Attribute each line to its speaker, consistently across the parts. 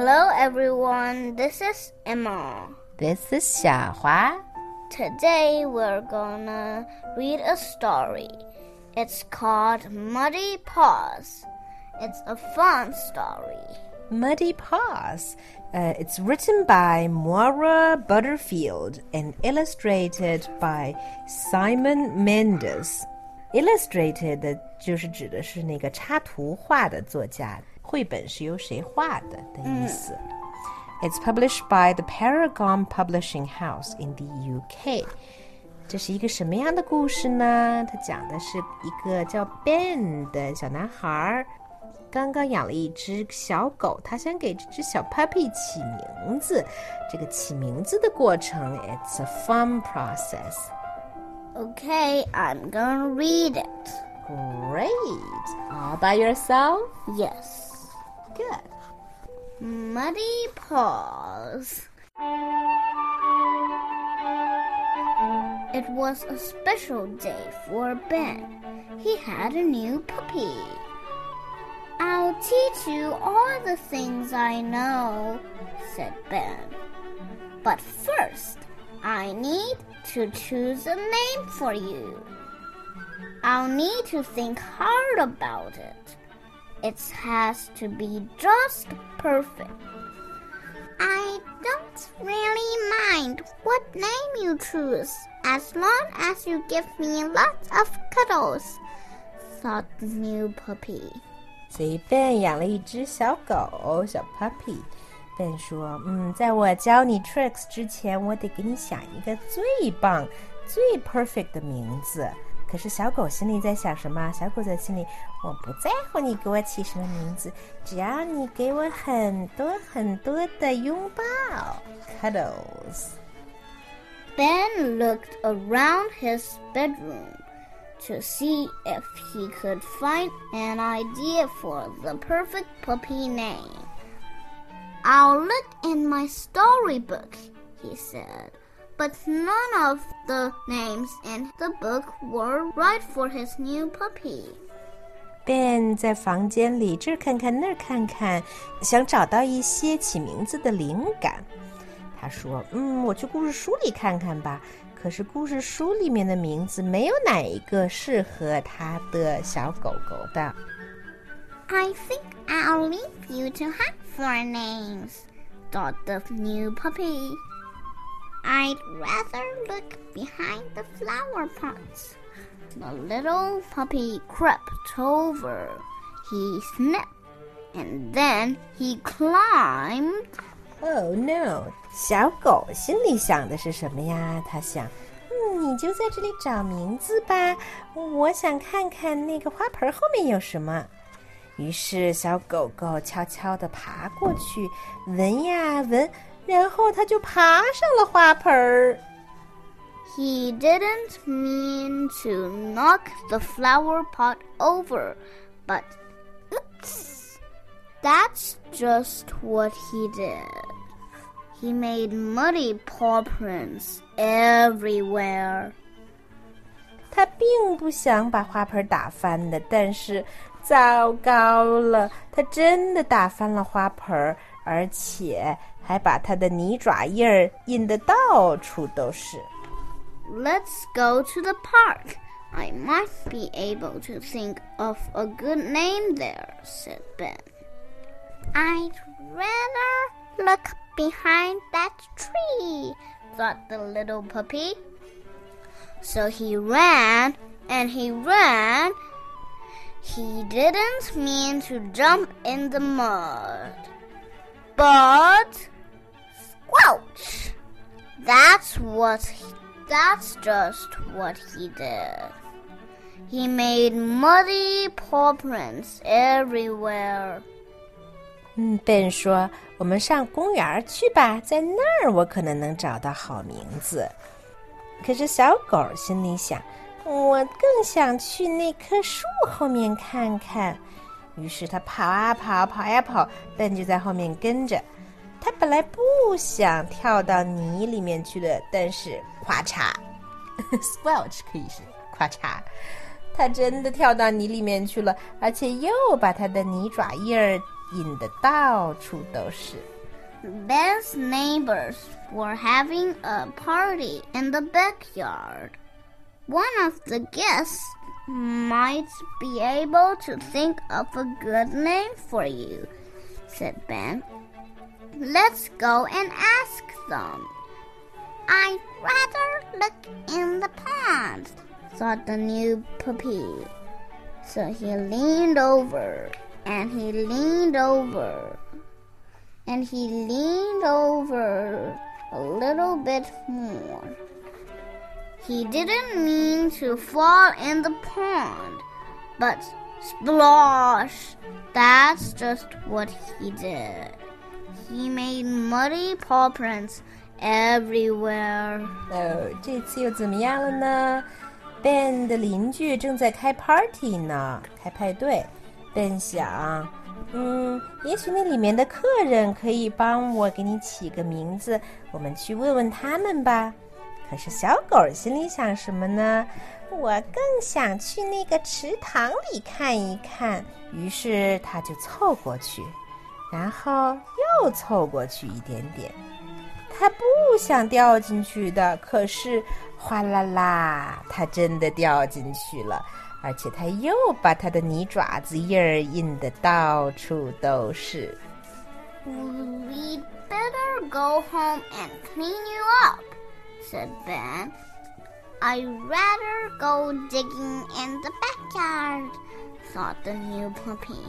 Speaker 1: Hello everyone, this is Emma.
Speaker 2: This is Xiaohua.
Speaker 1: Today we're gonna read a story. It's called Muddy Paws. It's a fun story.
Speaker 2: Muddy Paws. Uh, it's written by Moira Butterfield and illustrated by Simon Mendez. Illustrated 就是指的是那个插图画的作家。绘本是由谁画的的意思。嗯、It's published by the Parragon Publishing House in the UK。这是一个什么样的故事呢？它讲的是一个叫 Ben 的小男孩儿，刚刚养了一只小狗，他想给这只小 puppy 起名字。这个起名字的过程，it's a fun process.
Speaker 1: Okay, I'm gonna read it.
Speaker 2: Great. All by yourself?
Speaker 1: Yes.
Speaker 2: Good.
Speaker 1: Muddy Paws. It was a special day for Ben. He had a new puppy. I'll teach you all the things I know, said Ben. But first, I need to choose a name for you. I'll need to think hard about it. It has to be just perfect. I don't really mind what name you choose, as long as you give me lots of cuddles, thought the new puppy.
Speaker 2: 所以 Ben 养了一只小狗，小 puppy。Ben 说：“嗯，在我教你 tricks 之前，我得给你想一个最棒、最 perfect 的名字。” 可是小狗心里在想什么？小狗在心里，我不在乎你给我起什么名字，只要你给我很多很多的拥抱，cuddles。
Speaker 1: Ben looked around his bedroom to see if he could find an idea for the perfect puppy name. I'll look in my storybook, he said. But none of the names in the book were right for his new puppy.
Speaker 2: Ben 在房间里这儿看看那儿看看，想找到一些起名字的灵感。他说：“嗯，我去故事书里看看吧。可是故事书里面的名字没有哪一个适合他的小狗狗的。”
Speaker 1: I think I'll leave you to hunt for names, thought the new puppy. I'd rather look behind the flower pots. The little puppy crept over. He sniffed, and then he climbed.
Speaker 2: Oh no！小狗心里想的是什么呀？它想，嗯，你就在这里找名字吧，我想看看那个花盆后面有什么。于是小狗狗悄悄地爬过去，闻呀闻，然后它就爬上了花盆儿。
Speaker 1: He didn't mean to knock the flower pot over, but oops, that's just what he did. He made muddy paw prints everywhere.
Speaker 2: 它并不想把花盆打翻的，但是糟糕了，它真的打翻了花盆儿， 而且还把它的泥爪印儿印得到处都是。
Speaker 1: Let's go to the park. I might be able to think of a good name there, said Ben. I'd rather look behind that tree, thought the little puppy. So he ran and he ran. He didn't mean to jump in the mud. But squelch! That's what he, that's just what he did. He made muddy paw prints everywhere.
Speaker 2: 嗯，Ben 说：“我们上公园儿去吧，在那儿我可能能找到好名字。”可是小狗心里想：“我更想去那棵树后面看看。” 于是它跑啊跑，跑呀跑，Ben 就在后面跟着。他本来不想跳到泥里面去的，但是咔嚓，squelch 可以是咔嚓，他真的跳到泥里面去了，而且又把他的泥爪印儿印的到处都是。
Speaker 1: Ben's neighbors were having a party in the backyard. One of the guests might be able to think of a good name for you, said Ben. Let's go and ask them. I'd rather look in the pond, thought the new puppy. So he leaned over and he leaned over and he leaned over a little bit more. He didn't mean to fall in the pond, but splosh! That's just what he did. He made muddy paw prints everywhere.
Speaker 2: 哦，这次又怎么样了呢？Ben 的邻居正在开 party 呢，开派对。Ben 想，嗯，也许那里面的客人可以帮我给你起个名字，我们去问问他们吧。 可是小狗心里想什么呢？我更想去那个池塘里看一看。于是它就凑过去，然后又凑过去一点点。它不想掉进去的，可是哗啦啦，它真的掉进去了，而且它又把它的泥爪子印儿印的到处都是。
Speaker 1: We better go home and clean you up, said Ben. I'd rather go digging in the backyard, thought the new puppy.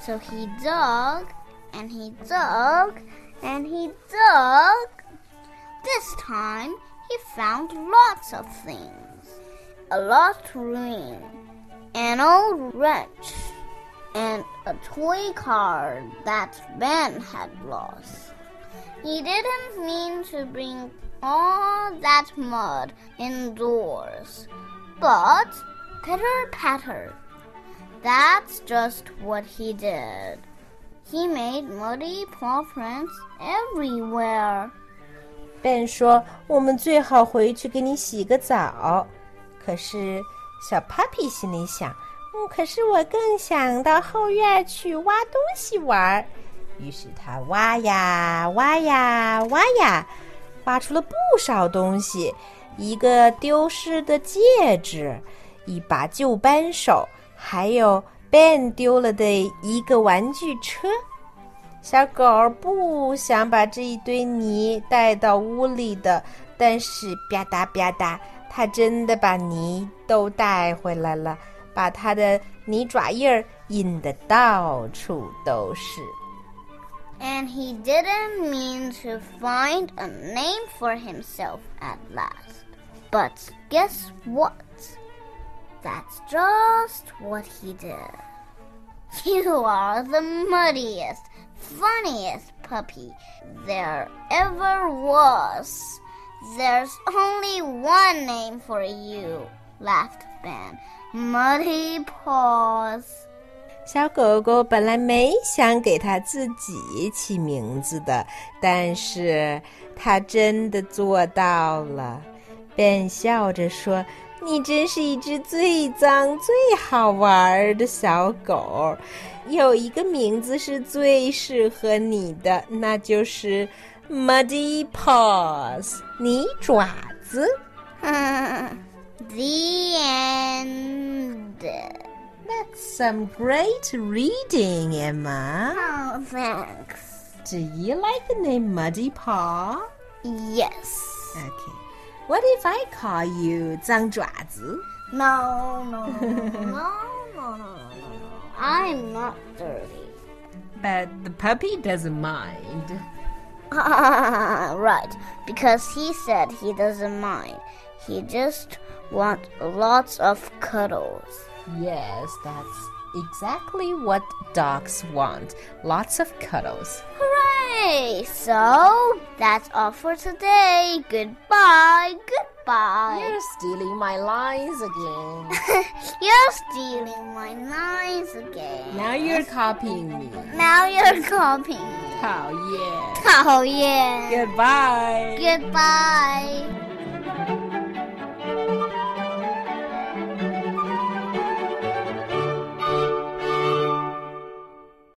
Speaker 1: So he dug and he dug and he dug. This time he found lots of things a lost ring, an old wrench, and a toy car that Ben had lost. He didn't mean to bring all that mud indoors, but pitter patter. That's just what he did. He made muddy paw prints everywhere.
Speaker 2: Ben 说：“我们最好回去给你洗个澡。”可是小 Puppy 心里想：“嗯，可是我更想到后院去挖东西玩儿。”于是他挖呀挖呀挖呀，挖 挖出了不少东西：一个丢失的戒指，一把旧扳手，还有 Ben 丢了的一个玩具车。小狗不想把这一堆泥带到屋里的，但是吧嗒吧嗒，它真的把泥都带回来了，把它的泥爪印儿印的到处都是。
Speaker 1: And he didn't mean to find a name for himself at last. But guess what? That's just what he did. You are the muddiest, funniest puppy there ever was. There's only one name for you, laughed Ben. Muddy Paws.
Speaker 2: 小狗狗本来没想给它自己起名字的，但是它真的做到了。便笑着说：“你真是一只最脏、最好玩的小狗。有一个名字是最适合你的，那就是 Muddy Paws，泥爪子。”
Speaker 1: the end.
Speaker 2: That's some great reading, Emma.
Speaker 1: Oh, thanks.
Speaker 2: Do you like the name Muddy Paw?
Speaker 1: Yes.
Speaker 2: Okay. What if I call you 脏爪子?
Speaker 1: No, no, no, no, no, no, no, no. I'm not dirty.
Speaker 2: But the puppy doesn't mind.
Speaker 1: right, because he said he doesn't mind. He just wants lots of cuddles.
Speaker 2: Yes, that's exactly what dogs want. Lots of cuddles.
Speaker 1: Hooray! So that's all for today. Goodbye. Goodbye.
Speaker 2: You're stealing my lines again.
Speaker 1: You're stealing my lines again.
Speaker 2: now you're copying me.
Speaker 1: Now you're copying me.
Speaker 2: Oh, yeah.
Speaker 1: Oh yeah.
Speaker 2: Goodbye.
Speaker 1: Goodbye.